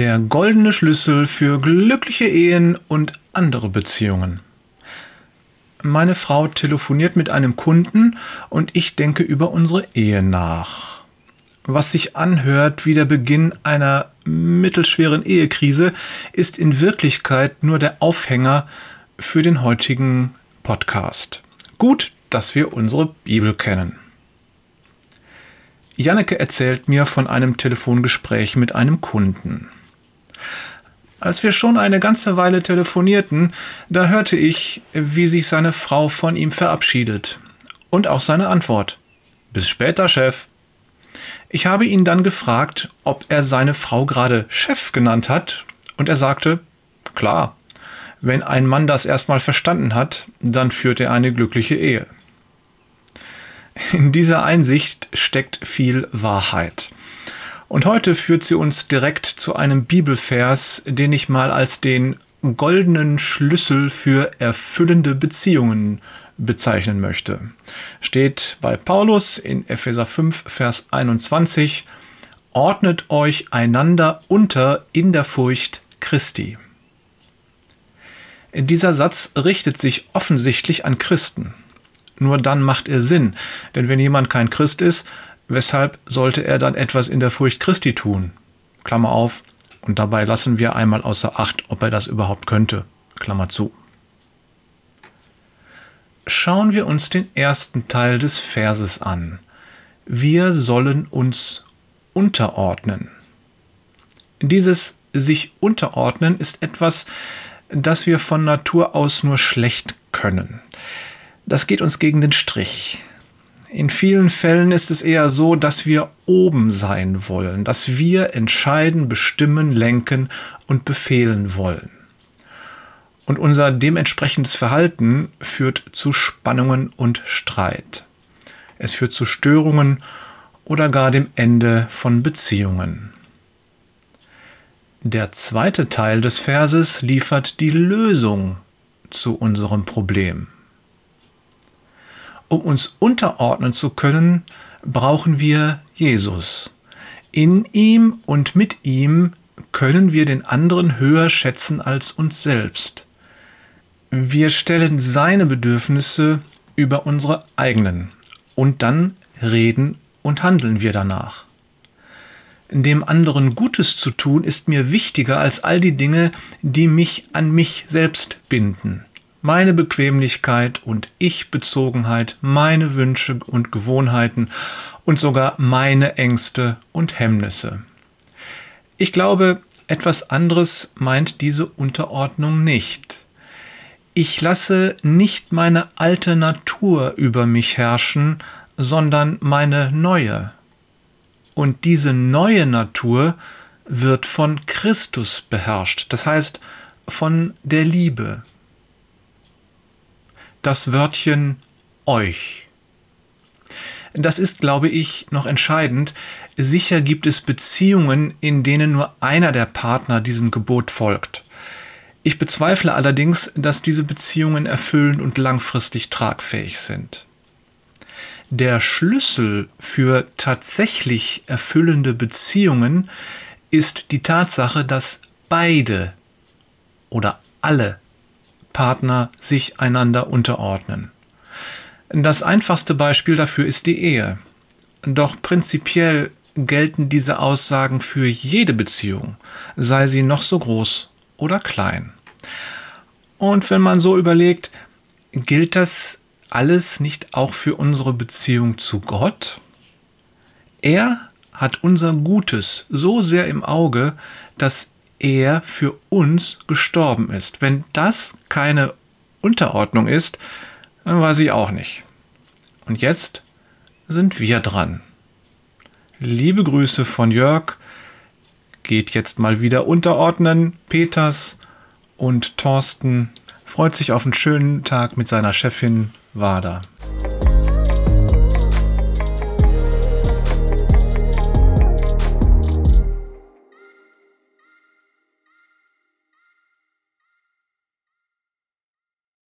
Der goldene Schlüssel für glückliche Ehen und andere Beziehungen. Meine Frau telefoniert mit einem Kunden und ich denke über unsere Ehe nach. Was sich anhört wie der Beginn einer mittelschweren Ehekrise, ist in Wirklichkeit nur der Aufhänger für den heutigen Podcast. Gut, dass wir unsere Bibel kennen. Janneke erzählt mir von einem Telefongespräch mit einem Kunden. Als wir schon eine ganze Weile telefonierten, da hörte ich, wie sich seine Frau von ihm verabschiedet. Und auch seine Antwort. Bis später, Chef. Ich habe ihn dann gefragt, ob er seine Frau gerade Chef genannt hat, und er sagte, klar, wenn ein Mann das erstmal verstanden hat, dann führt er eine glückliche Ehe. In dieser Einsicht steckt viel Wahrheit. Und heute führt sie uns direkt zu einem Bibelvers, den ich mal als den goldenen Schlüssel für erfüllende Beziehungen bezeichnen möchte. Steht bei Paulus in Epheser 5, Vers 21, Ordnet euch einander unter in der Furcht Christi. Dieser Satz richtet sich offensichtlich an Christen. Nur dann macht er Sinn, denn wenn jemand kein Christ ist, weshalb sollte er dann etwas in der Furcht Christi tun? Klammer auf, und dabei lassen wir einmal außer Acht, ob er das überhaupt könnte. Klammer zu. Schauen wir uns den ersten Teil des Verses an. Wir sollen uns unterordnen. Dieses sich unterordnen ist etwas, das wir von Natur aus nur schlecht können. Das geht uns gegen den Strich. In vielen Fällen ist es eher so, dass wir oben sein wollen, dass wir entscheiden, bestimmen, lenken und befehlen wollen. Und unser dementsprechendes Verhalten führt zu Spannungen und Streit. Es führt zu Störungen oder gar dem Ende von Beziehungen. Der zweite Teil des Verses liefert die Lösung zu unserem Problem. Um uns unterordnen zu können, brauchen wir Jesus. In ihm und mit ihm können wir den anderen höher schätzen als uns selbst. Wir stellen seine Bedürfnisse über unsere eigenen und dann reden und handeln wir danach dem anderen Gutes zu tun, ist mir wichtiger als all die Dinge, die mich an mich selbst binden. Meine Bequemlichkeit und Ich-Bezogenheit, meine Wünsche und Gewohnheiten und sogar meine Ängste und Hemmnisse. Ich glaube, etwas anderes meint diese Unterordnung nicht. Ich lasse nicht meine alte Natur über mich herrschen, sondern meine neue, und diese neue Natur wird von Christus beherrscht, das heißt von der Liebe. Das Wörtchen euch. Das ist, glaube ich, noch entscheidend. Sicher gibt es Beziehungen, in denen nur einer der Partner diesem Gebot folgt. Ich bezweifle allerdings, dass diese Beziehungen erfüllend und langfristig tragfähig sind. Der Schlüssel für tatsächlich erfüllende Beziehungen ist die Tatsache, dass beide oder alle Partner sich einander unterordnen. Das einfachste Beispiel dafür ist die Ehe. Doch prinzipiell gelten diese Aussagen für jede Beziehung, sei sie noch so groß oder klein. Und wenn man so überlegt, gilt das alles nicht auch für unsere Beziehung zu Gott? Er hat unser Gutes so sehr im Auge, dass er für uns gestorben ist. Wenn das keine Unterordnung ist, dann weiß ich auch nicht. Und jetzt sind wir dran. Liebe Grüße von Jörg. Geht jetzt mal wieder unterordnen. Peters und Thorsten freut sich auf einen schönen Tag mit seiner Chefin Wader.